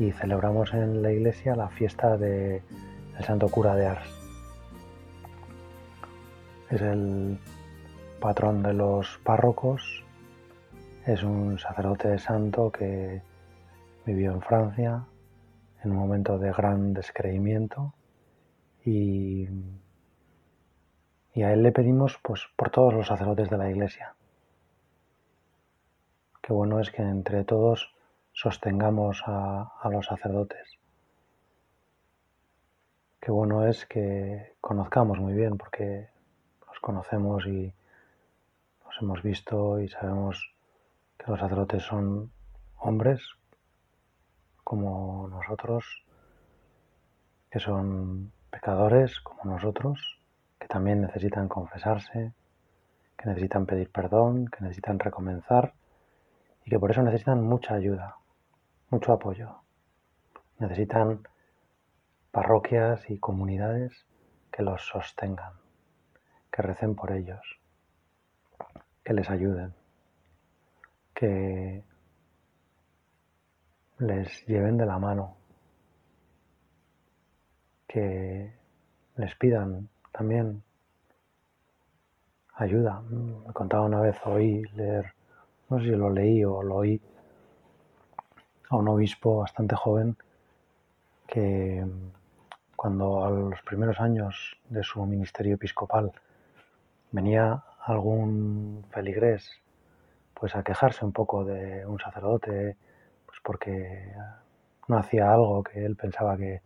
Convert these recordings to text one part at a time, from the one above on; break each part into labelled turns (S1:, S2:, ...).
S1: y celebramos en la iglesia la fiesta del de Santo Cura de Ars. Es el patrón de los párrocos, es un sacerdote santo que vivió en Francia en un momento de gran descreimiento y, a él le pedimos pues, por todos los sacerdotes de la iglesia. Qué bueno es que entre todos sostengamos a, los sacerdotes. Qué bueno es que conozcamos muy bien, porque los conocemos y los hemos visto y sabemos que los sacerdotes son hombres como nosotros, que son pecadores como nosotros, que también necesitan confesarse, que necesitan pedir perdón, que necesitan recomenzar y que por eso necesitan mucha ayuda mucho apoyo. Necesitan parroquias y comunidades que los sostengan, que recen por ellos, que les ayuden, que les lleven de la mano, que les pidan también ayuda. Mm, me contaba una vez, oí leer, no sé si lo leí o lo oí, a un obispo bastante joven que cuando a los primeros años de su ministerio episcopal venía algún feligrés pues a quejarse un poco de un sacerdote pues porque no hacía algo que él pensaba que,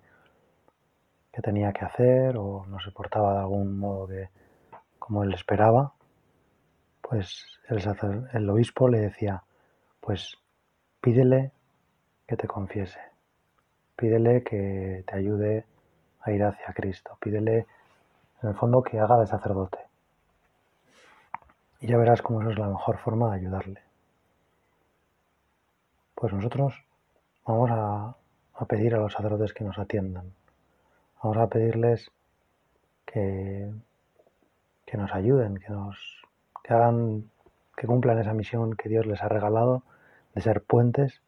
S1: que tenía que hacer o no se portaba de algún modo como él esperaba pues el, el obispo le decía pues pídele que te confiese. Pídele que te ayude a ir hacia Cristo. Pídele, en el fondo, que haga de sacerdote. Y ya verás cómo eso es la mejor forma de ayudarle. Pues nosotros vamos a, pedir a los sacerdotes que nos atiendan. Vamos a pedirles que, nos ayuden, que nos que hagan, que cumplan esa misión que Dios les ha regalado de ser puentes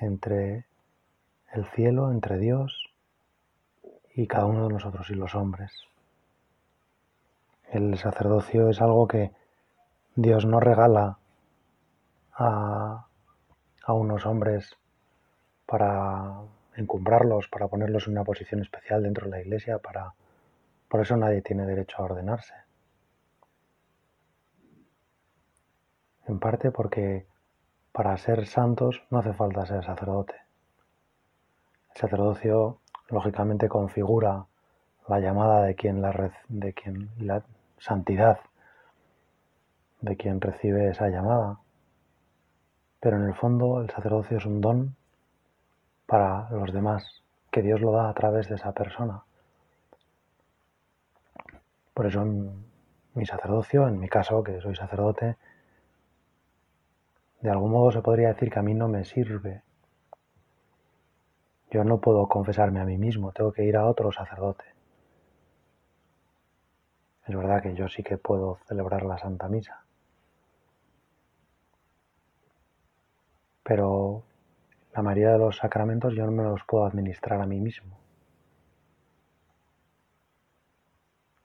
S1: entre el cielo, entre Dios y cada uno de nosotros y los hombres. El sacerdocio es algo que Dios no regala a, unos hombres para encumbrarlos, para ponerlos en una posición especial dentro de la iglesia, para... Por eso nadie tiene derecho a ordenarse. En parte porque para ser santos no hace falta ser sacerdote. El sacerdocio, lógicamente, configura la llamada de quien la, de quien, la santidad de quien recibe esa llamada. Pero en el fondo el sacerdocio es un don para los demás, que Dios lo da a través de esa persona. Por eso en mi sacerdocio, en mi caso, que soy sacerdote, de algún modo se podría decir que a mí no me sirve. Yo no puedo confesarme a mí mismo, tengo que ir a otro sacerdote. Es verdad que yo sí que puedo celebrar la Santa Misa. Pero la mayoría de los sacramentos yo no me los puedo administrar a mí mismo.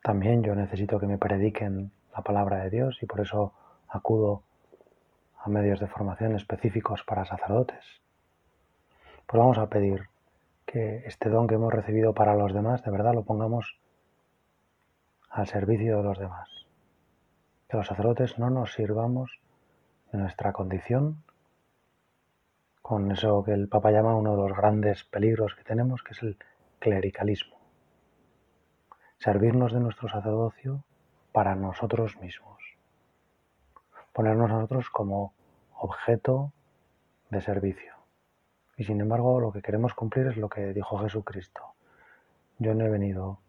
S1: También yo necesito que me prediquen la palabra de Dios y por eso acudo a medios de formación específicos para sacerdotes. Pues vamos a pedir que este don que hemos recibido para los demás, de verdad lo pongamos al servicio de los demás. Que los sacerdotes no nos sirvamos de nuestra condición con eso que el Papa llama uno de los grandes peligros que tenemos, que es el clericalismo. Servirnos de nuestro sacerdocio para nosotros mismos ponernos nosotros como objeto de servicio. Y sin embargo, lo que queremos cumplir es lo que dijo Jesucristo. Yo no he venido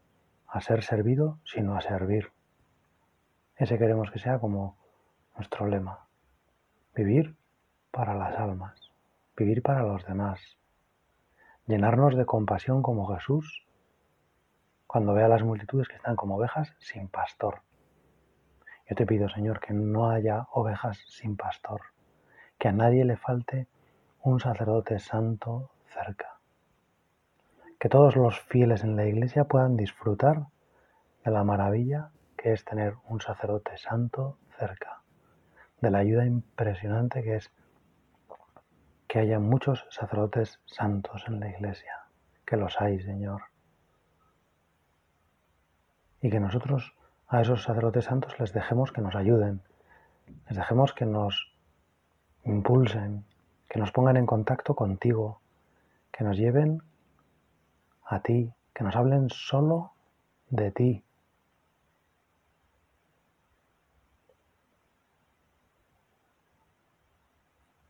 S1: a ser servido, sino a servir. Ese queremos que sea como nuestro lema. Vivir para las almas, vivir para los demás. Llenarnos de compasión como Jesús cuando ve a las multitudes que están como ovejas sin pastor. Yo te pido, Señor, que no haya ovejas sin pastor, que a nadie le falte un sacerdote santo cerca, que todos los fieles en la Iglesia puedan disfrutar de la maravilla que es tener un sacerdote santo cerca, de la ayuda impresionante que es que haya muchos sacerdotes santos en la Iglesia, que los hay, Señor, y que nosotros a esos sacerdotes santos les dejemos que nos ayuden, les dejemos que nos impulsen, que nos pongan en contacto contigo, que nos lleven a ti, que nos hablen solo de ti.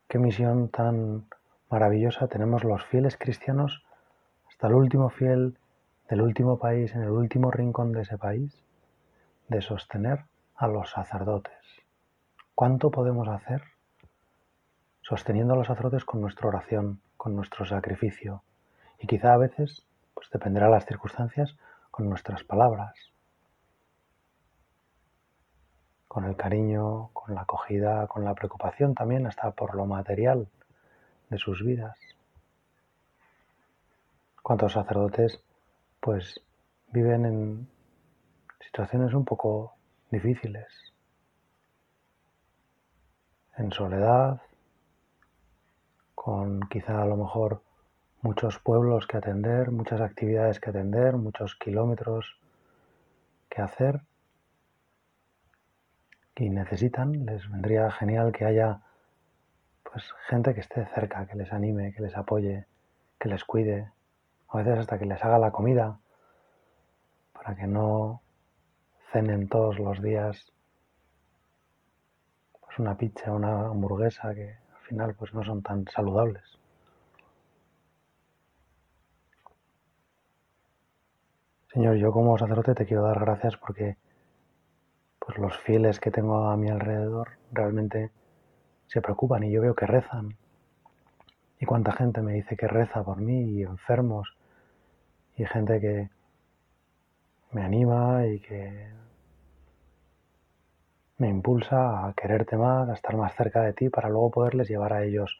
S1: Qué misión tan maravillosa tenemos los fieles cristianos hasta el último fiel del último país, en el último rincón de ese país, de sostener a los sacerdotes. ¿Cuánto podemos hacer sosteniendo a los sacerdotes con nuestra oración, con nuestro sacrificio? Y quizá a veces, pues dependerá de las circunstancias, con nuestras palabras, con el cariño, con la acogida, con la preocupación también, hasta por lo material de sus vidas. ¿Cuántos sacerdotes pues viven en situaciones un poco difíciles, en soledad, con quizá a lo mejor muchos pueblos que atender, muchas actividades que atender, muchos kilómetros que hacer y necesitan, les vendría genial que haya pues gente que esté cerca, que les anime, que les apoye, que les cuide, a veces hasta que les haga la comida para que no cenen todos los días pues una pizza, una hamburguesa que al final pues no son tan saludables. Señor, yo como sacerdote te quiero dar gracias porque pues los fieles que tengo a mi alrededor realmente se preocupan y yo veo que rezan. Y cuánta gente me dice que reza por mí y enfermos y gente que me anima y que me impulsa a quererte más, a estar más cerca de ti para luego poderles llevar a ellos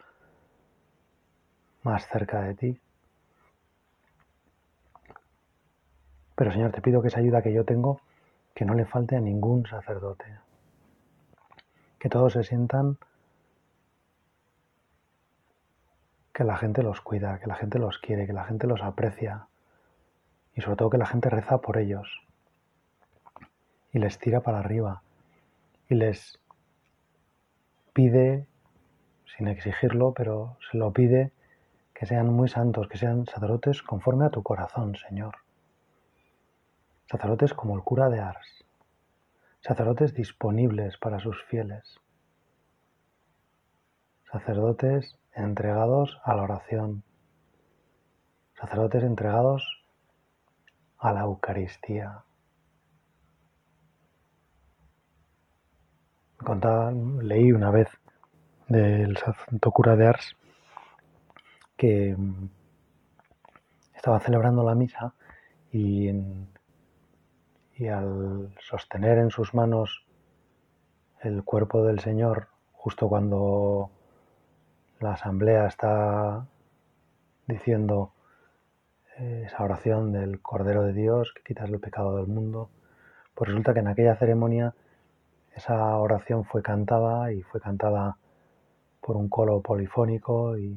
S1: más cerca de ti. Pero Señor, te pido que esa ayuda que yo tengo, que no le falte a ningún sacerdote. Que todos se sientan que la gente los cuida, que la gente los quiere, que la gente los aprecia, y sobre todo que la gente reza por ellos y les tira para arriba y les pide, sin exigirlo, pero se lo pide, que sean muy santos, que sean sacerdotes conforme a tu corazón, Señor. Sacerdotes como el cura de Ars, sacerdotes disponibles para sus fieles, sacerdotes entregados a la oración, sacerdotes entregados a la Eucaristía. Contaba, leí una vez del santo cura de Ars que estaba celebrando la misa y, y al sostener en sus manos el cuerpo del Señor justo cuando la asamblea está diciendo esa oración del Cordero de Dios que quitas el pecado del mundo, pues resulta que en aquella ceremonia esa oración fue cantada y fue cantada por un coro polifónico y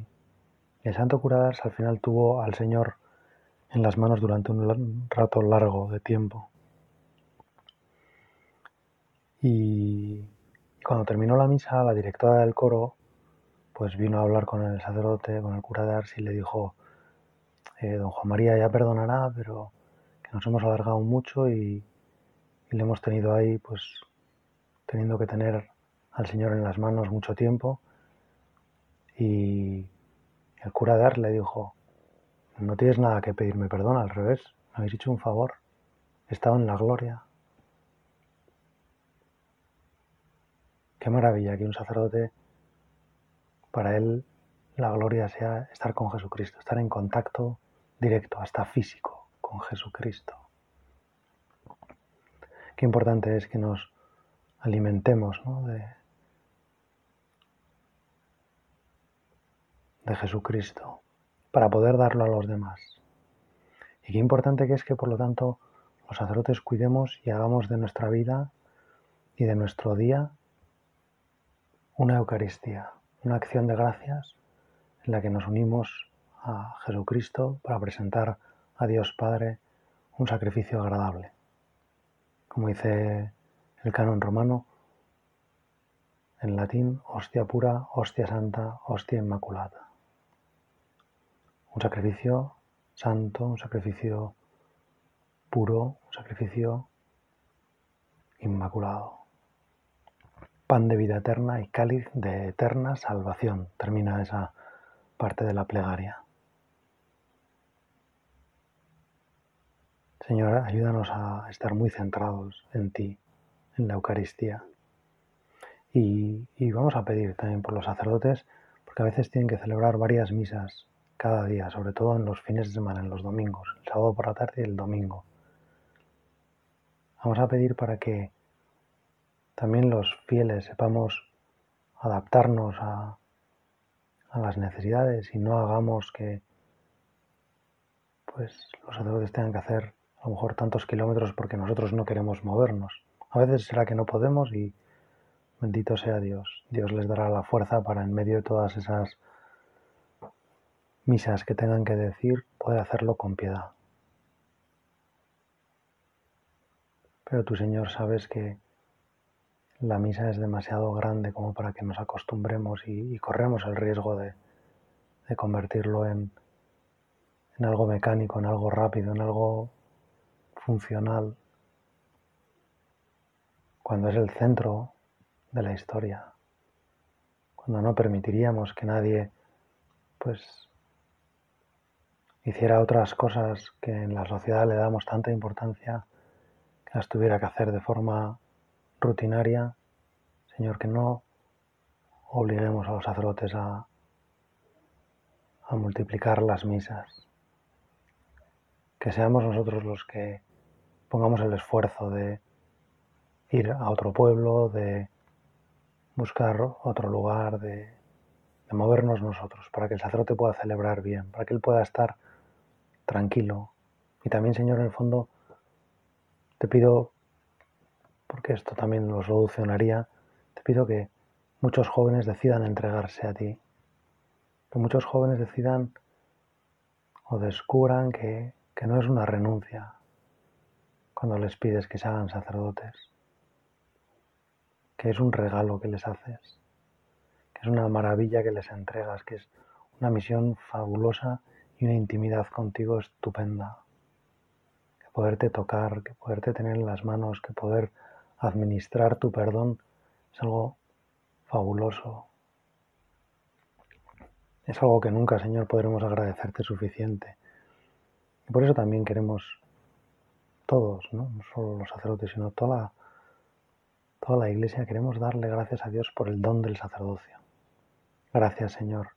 S1: el santo curadas al final tuvo al Señor en las manos durante un rato largo de tiempo. Y cuando terminó la misa, la directora del coro pues vino a hablar con el sacerdote, con el curador, y le dijo, eh, don Juan María ya perdonará, pero que nos hemos alargado mucho y, le hemos tenido ahí, pues, teniendo que tener al Señor en las manos mucho tiempo. Y el cura de le dijo, no tienes nada que pedirme perdón, al revés, me habéis hecho un favor, he estado en la gloria. Qué maravilla que un sacerdote, para él la gloria sea estar con Jesucristo, estar en contacto directo, hasta físico, con Jesucristo. Qué importante es que nos alimentemos de, de Jesucristo para poder darlo a los demás. Y qué importante que es que, por lo tanto, los sacerdotes cuidemos y hagamos de nuestra vida y de nuestro día una Eucaristía, una acción de gracias en la que nos unimos a Jesucristo para presentar a Dios Padre un sacrificio agradable. Como dice el canon romano, en latín, hostia pura, hostia santa, hostia inmaculada. Un sacrificio santo, un sacrificio puro, un sacrificio inmaculado. Pan de vida eterna y cáliz de eterna salvación. Termina esa parte de la plegaria. Señor, ayúdanos a estar muy centrados en ti, en la Eucaristía. Y, vamos a pedir también por los sacerdotes, porque a veces tienen que celebrar varias misas cada día, sobre todo en los fines de semana, en los domingos, el sábado por la tarde y el domingo. Vamos a pedir para que también los fieles sepamos adaptarnos a, a las necesidades y no hagamos que pues los sacerdotes tengan que hacer a lo mejor tantos kilómetros porque nosotros no queremos movernos. A veces será que no podemos y bendito sea Dios. Dios les dará la fuerza para en medio de todas esas misas que tengan que decir, poder hacerlo con piedad. Pero tu Señor, sabes que la misa es demasiado grande como para que nos acostumbremos y, corremos el riesgo de, convertirlo en, en algo mecánico, en algo rápido, en algo funcional, cuando es el centro de la historia, cuando no permitiríamos que nadie pues hiciera otras cosas que en la sociedad le damos tanta importancia que las tuviera que hacer de forma rutinaria, Señor, que no obliguemos a los sacerdotes a, multiplicar las misas, que seamos nosotros los que pongamos el esfuerzo de ir a otro pueblo, de buscar otro lugar, de, de, movernos nosotros, para que el sacerdote pueda celebrar bien, para que él pueda estar tranquilo. Y también, Señor, en el fondo, te pido porque esto también lo solucionaría, te pido que muchos jóvenes decidan entregarse a ti, que muchos jóvenes decidan o descubran que, no es una renuncia cuando les pides que se hagan sacerdotes, que es un regalo que les haces, que es una maravilla que les entregas, que es una misión fabulosa y una intimidad contigo estupenda. Que poderte tocar, que poderte tener en las manos, que poder administrar tu perdón es algo fabuloso. Es algo que nunca, Señor, podremos agradecerte suficiente. Y por eso también queremos todos, no, solo los sacerdotes, sino toda la, toda la Iglesia, queremos darle gracias a Dios por el don del sacerdocio. Gracias, Señor,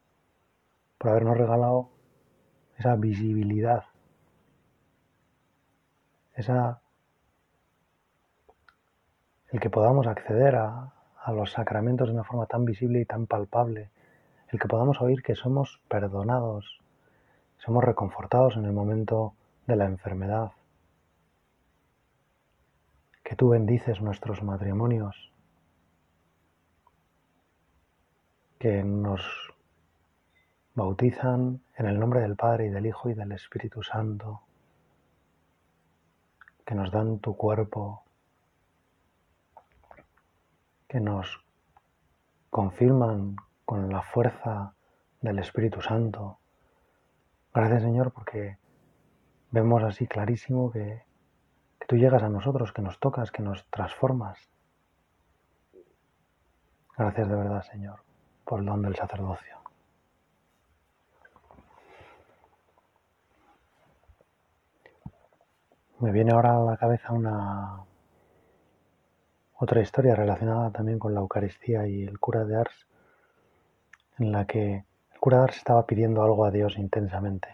S1: por habernos regalado esa visibilidad, esa el que podamos acceder a, los sacramentos de una forma tan visible y tan palpable, el que podamos oír que somos perdonados, somos reconfortados en el momento de la enfermedad, que tú bendices nuestros matrimonios, que nos bautizan en el nombre del Padre y del Hijo y del Espíritu Santo, que nos dan tu cuerpo que nos confirman con la fuerza del Espíritu Santo. Gracias Señor porque vemos así clarísimo que, tú llegas a nosotros, que nos tocas, que nos transformas. Gracias de verdad Señor por el don del sacerdocio. Me viene ahora a la cabeza una, otra historia relacionada también con la Eucaristía y el cura de Ars, en la que el cura de Ars estaba pidiendo algo a Dios intensamente.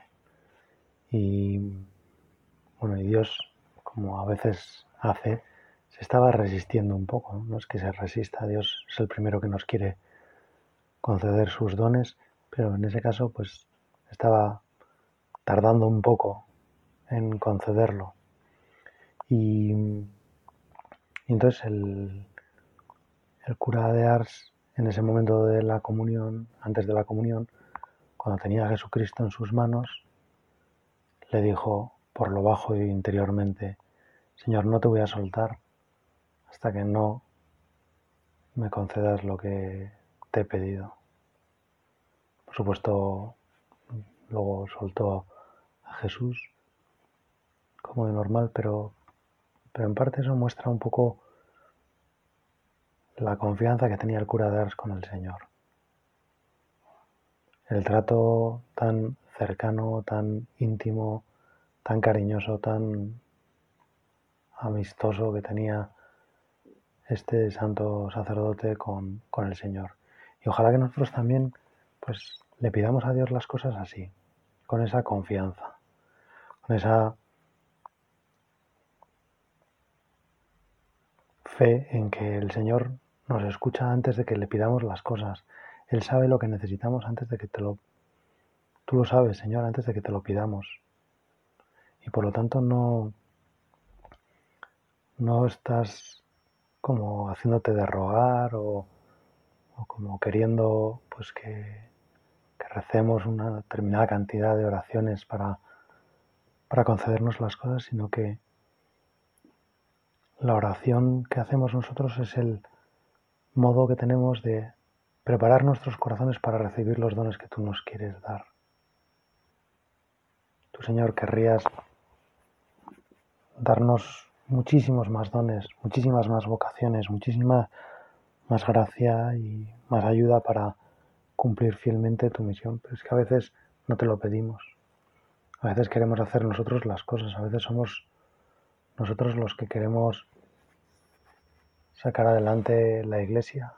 S1: Y bueno, y Dios, como a veces hace, se estaba resistiendo un poco. No es que se resista, Dios es el primero que nos quiere conceder sus dones, pero en ese caso pues estaba tardando un poco en concederlo. Y y entonces el, cura de Ars, en ese momento de la comunión, antes de la comunión, cuando tenía a Jesucristo en sus manos, le dijo por lo bajo y interiormente, Señor, no te voy a soltar hasta que no me concedas lo que te he pedido. Por supuesto, luego soltó a Jesús, como de normal, pero pero en parte eso muestra un poco la confianza que tenía el cura de con el Señor. El trato tan cercano, tan íntimo, tan cariñoso, tan amistoso que tenía este santo sacerdote con, con, el Señor. Y ojalá que nosotros también pues, le pidamos a Dios las cosas así, con esa confianza, con esa fe en que el Señor nos escucha antes de que le pidamos las cosas. Él sabe lo que necesitamos antes de que te lo... Tú lo sabes, Señor, antes de que te lo pidamos. Y por lo tanto no... No estás como haciéndote de rogar o, como queriendo pues que, que recemos una determinada cantidad de oraciones para, para concedernos las cosas, sino que la oración que hacemos nosotros es el modo que tenemos de preparar nuestros corazones para recibir los dones que tú nos quieres dar. Tú, Señor, querrías darnos muchísimos más dones, muchísimas más vocaciones, muchísima más gracia y más ayuda para cumplir fielmente tu misión. Pero es que a veces no te lo pedimos. A veces queremos hacer nosotros las cosas, a veces somos nosotros los que queremos sacar adelante la iglesia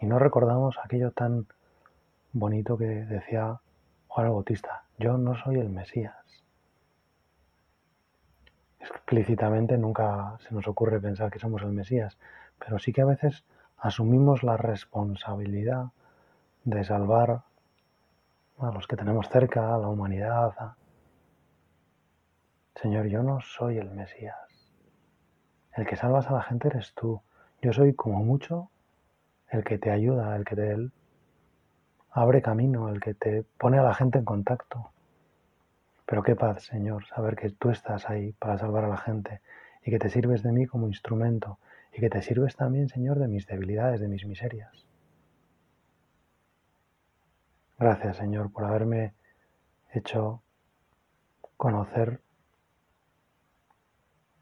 S1: y no recordamos aquello tan bonito que decía Juan el Bautista, yo no soy el Mesías. Explícitamente nunca se nos ocurre pensar que somos el Mesías, pero sí que a veces asumimos la responsabilidad de salvar a los que tenemos cerca, a la humanidad, Señor, yo no soy el Mesías. El que salvas a la gente eres tú. Yo soy como mucho el que te ayuda, el que te abre camino, el que te pone a la gente en contacto. Pero qué paz, Señor, saber que tú estás ahí para salvar a la gente y que te sirves de mí como instrumento y que te sirves también, Señor, de mis debilidades, de mis miserias. Gracias, Señor, por haberme hecho conocer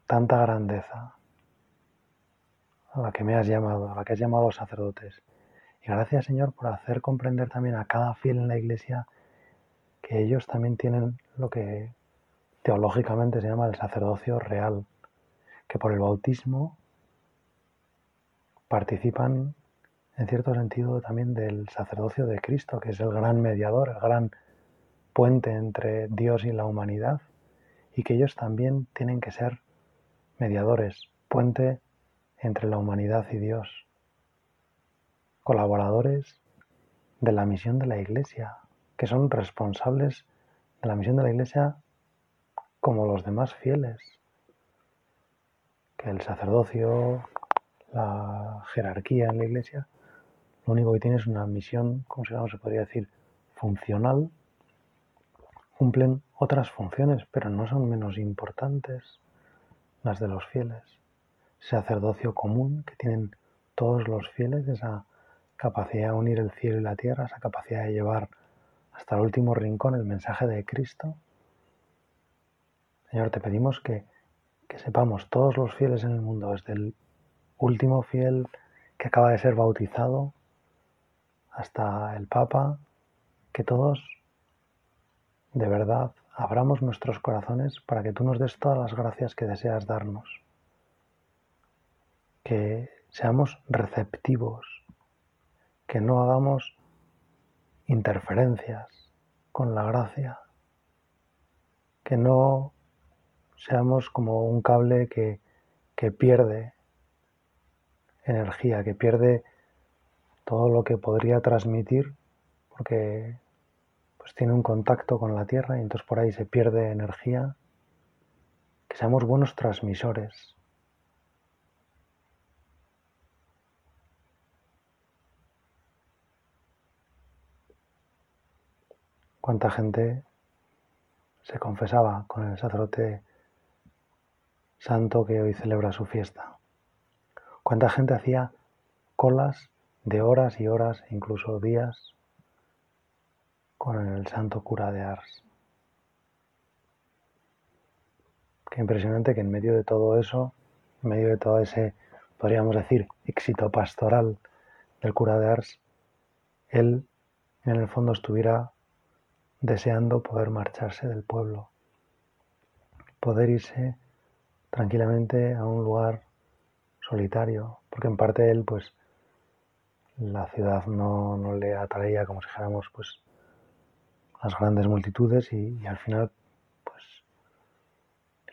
S1: tanta grandeza a la que me has llamado, a la que has llamado a los sacerdotes. Y gracias Señor por hacer comprender también a cada fiel en la iglesia que ellos también tienen lo que teológicamente se llama el sacerdocio real, que por el bautismo participan en cierto sentido también del sacerdocio de Cristo, que es el gran mediador, el gran puente entre Dios y la humanidad, y que ellos también tienen que ser mediadores, puente entre la humanidad y Dios, colaboradores de la misión de la Iglesia, que son responsables de la misión de la Iglesia como los demás fieles, que el sacerdocio, la jerarquía en la Iglesia, lo único que tiene es una misión, como se, se podría decir? Funcional, cumplen otras funciones, pero no son menos importantes las de los fieles. Sacerdocio común que tienen todos los fieles, esa capacidad de unir el cielo y la tierra, esa capacidad de llevar hasta el último rincón el mensaje de Cristo. Señor, te pedimos que, que sepamos todos los fieles en el mundo, desde el último fiel que acaba de ser bautizado hasta el Papa, que todos de verdad abramos nuestros corazones para que tú nos des todas las gracias que deseas darnos. Que seamos receptivos, que no hagamos interferencias con la gracia, que no seamos como un cable que, que pierde energía, que pierde todo lo que podría transmitir porque pues tiene un contacto con la Tierra y entonces por ahí se pierde energía. Que seamos buenos transmisores. Cuánta gente se confesaba con el sacerdote santo que hoy celebra su fiesta. Cuánta gente hacía colas de horas y horas, incluso días, con el santo cura de Ars. Qué impresionante que en medio de todo eso, en medio de todo ese, podríamos decir, éxito pastoral del cura de Ars, él en el fondo estuviera deseando poder marcharse del pueblo, poder irse tranquilamente a un lugar solitario, porque en parte él, pues, la ciudad no, le atraía, como si dijéramos, pues, las grandes multitudes y, al final pues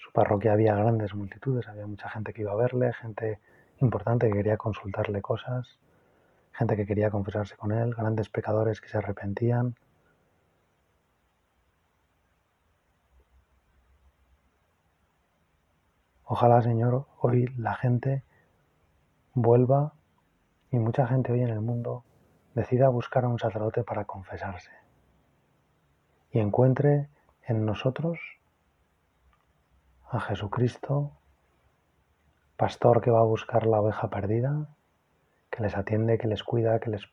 S1: su parroquia había grandes multitudes, había mucha gente que iba a verle, gente importante que quería consultarle cosas, gente que quería confesarse con él, grandes pecadores que se arrepentían. Ojalá, Señor, hoy la gente vuelva y mucha gente hoy en el mundo decida buscar a un sacerdote para confesarse y encuentre en nosotros a Jesucristo, pastor que va a buscar la oveja perdida, que les atiende, que les cuida, que les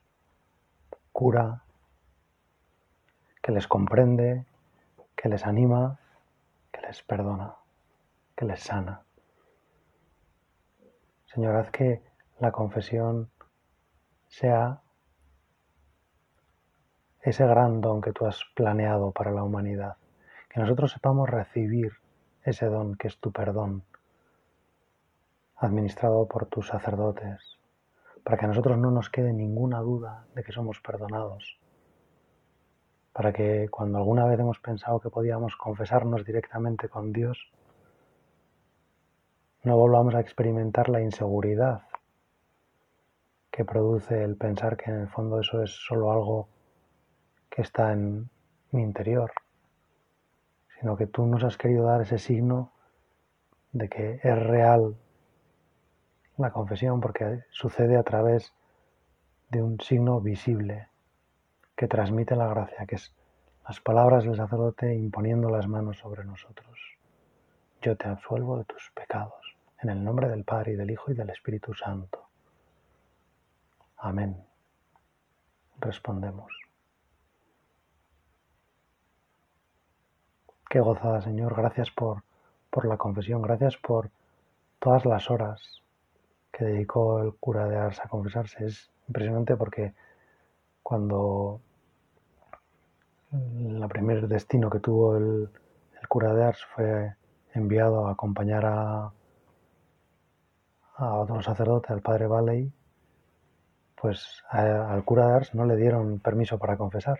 S1: cura, que les comprende, que les anima, que les perdona, que les sana. Señor, haz que la confesión sea ese gran don que tú has planeado para la humanidad. Que nosotros sepamos recibir ese don que es tu perdón, administrado por tus sacerdotes, para que a nosotros no nos quede ninguna duda de que somos perdonados, para que cuando alguna vez hemos pensado que podíamos confesarnos directamente con Dios, no volvamos a experimentar la inseguridad que produce el pensar que en el fondo eso es solo algo que está en mi interior, sino que tú nos has querido dar ese signo de que es real la confesión porque sucede a través de un signo visible que transmite la gracia, que es las palabras del sacerdote imponiendo las manos sobre nosotros. Yo te absuelvo de tus pecados, en el nombre del Padre y del Hijo y del Espíritu Santo. Amén. Respondemos. Qué gozada, Señor. Gracias por, por la confesión. Gracias por todas las horas que dedicó el cura de Ars a confesarse. Es impresionante porque cuando el primer destino que tuvo el, cura de Ars fue enviado a acompañar a, otro sacerdote, al padre Valley, pues al cura de Ars no le dieron permiso para confesar.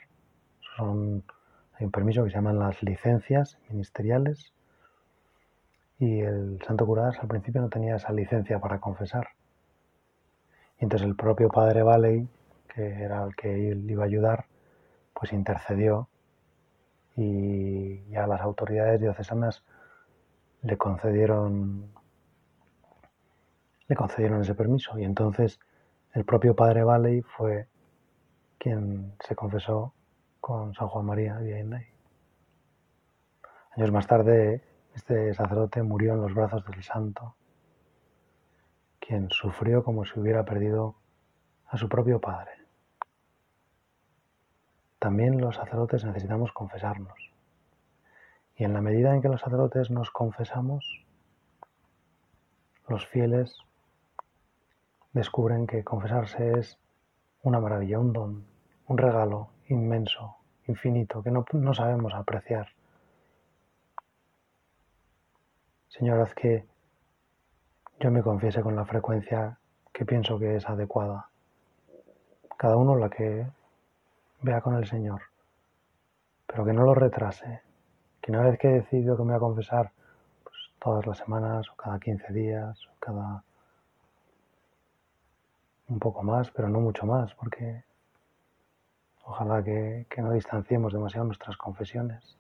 S1: Son un permiso que se llaman las licencias ministeriales y el santo Curadas al principio no tenía esa licencia para confesar. Y entonces el propio padre Valley, que era el que él iba a ayudar, pues intercedió y ya las autoridades diocesanas le concedieron le concedieron ese permiso y entonces el propio padre Valley fue quien se confesó con San Juan María Vianney. Años más tarde, este sacerdote murió en los brazos del santo, quien sufrió como si hubiera perdido a su propio padre. También los sacerdotes necesitamos confesarnos. Y en la medida en que los sacerdotes nos confesamos, los fieles descubren que confesarse es una maravilla, un don, un regalo inmenso, infinito, que no, sabemos apreciar. Señor, haz que yo me confiese con la frecuencia que pienso que es adecuada. Cada uno la que vea con el Señor, pero que no lo retrase. Que una vez que he decidido que me voy a confesar pues, todas las semanas o cada 15 días, o cada un poco más, pero no mucho más, porque ojalá que, no distanciemos demasiado nuestras confesiones,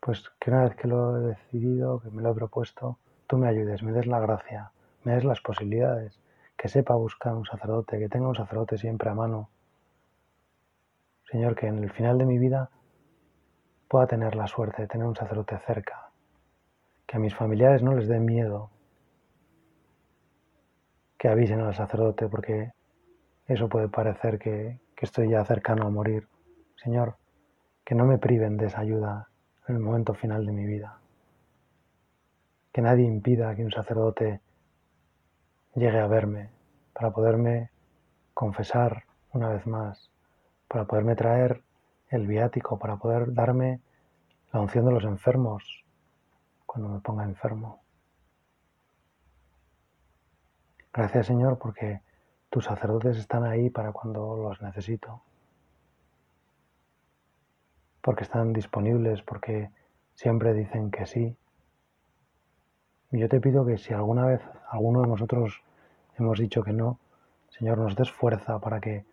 S1: pues que una vez que lo he decidido, que me lo he propuesto, tú me ayudes, me des la gracia, me des las posibilidades, que sepa buscar un sacerdote, que tenga un sacerdote siempre a mano. Señor, que en el final de mi vida pueda tener la suerte de tener un sacerdote cerca, que a mis familiares no les dé miedo, que avisen al sacerdote, porque eso puede parecer que, estoy ya cercano a morir. Señor, que no me priven de esa ayuda en el momento final de mi vida. Que nadie impida que un sacerdote llegue a verme para poderme confesar una vez más, para poderme traer el viático, para poder darme la unción de los enfermos cuando me ponga enfermo. Gracias Señor porque tus sacerdotes están ahí para cuando los necesito, porque están disponibles, porque siempre dicen que sí. Y yo te pido que si alguna vez alguno de nosotros hemos dicho que no, Señor, nos des fuerza para que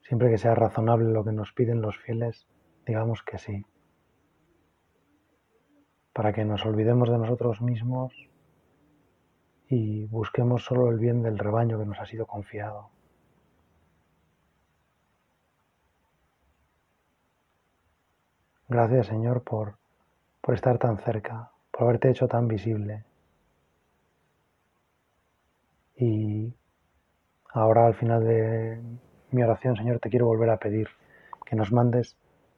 S1: siempre que sea razonable lo que nos piden los fieles, digamos que sí. Para que nos olvidemos de nosotros mismos y busquemos solo el bien del rebaño que nos ha sido confiado. Gracias Señor por, por estar tan cerca, por haberte hecho tan visible. Y ahora al final de mi oración, Señor, te quiero volver a pedir que nos mandes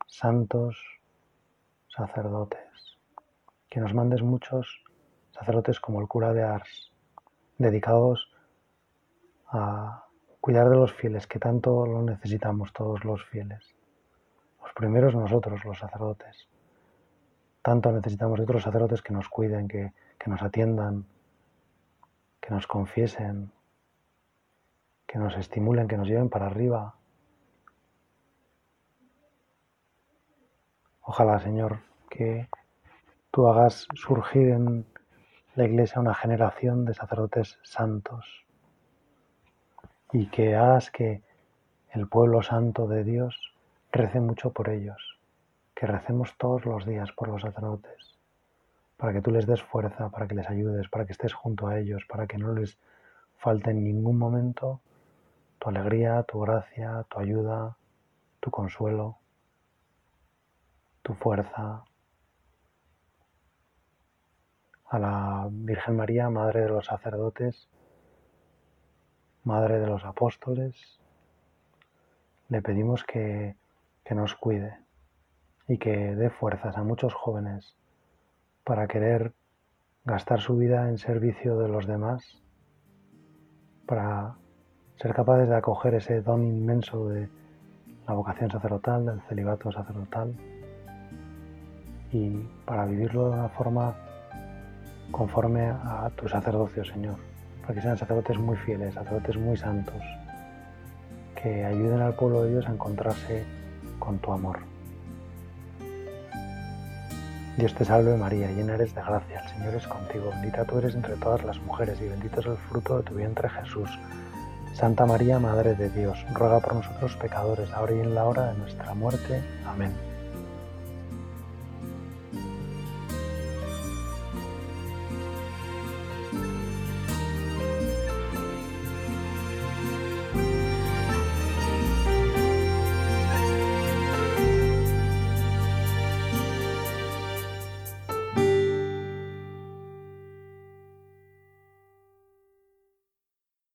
S1: santos sacerdotes, que nos mandes muchos sacerdotes como el cura de Ars, dedicados a cuidar de los fieles, que tanto lo necesitamos todos los fieles. Los primeros nosotros, los sacerdotes. Tanto necesitamos de otros sacerdotes que nos cuiden, que, que nos atiendan, que nos confiesen, que nos estimulen, que nos lleven para arriba. Ojalá, Señor, que tú hagas surgir en la Iglesia una generación de sacerdotes santos y que hagas que el pueblo santo de Dios rece mucho por ellos, que recemos todos los días por los sacerdotes, para que tú les des fuerza, para que les ayudes, para que estés junto a ellos, para que no les falte en ningún momento tu alegría, tu gracia, tu ayuda, tu consuelo, tu fuerza, a la Virgen María, Madre de los sacerdotes, Madre de los apóstoles, le pedimos que, que nos cuide y que dé fuerzas a muchos jóvenes para querer gastar su vida en servicio de los demás, para ser capaces de acoger ese don inmenso de la vocación sacerdotal, del celibato sacerdotal, y para vivirlo de una forma conforme a tu sacerdocio, Señor, para que sean sacerdotes muy fieles, sacerdotes muy santos, que ayuden al pueblo de Dios a encontrarse con tu amor. Dios te salve María, llena eres de gracia, el Señor es contigo, bendita tú eres entre todas las mujeres y bendito es el fruto de tu vientre Jesús. Santa María, Madre de Dios, ruega por nosotros pecadores, ahora y en la hora de nuestra muerte. Amén.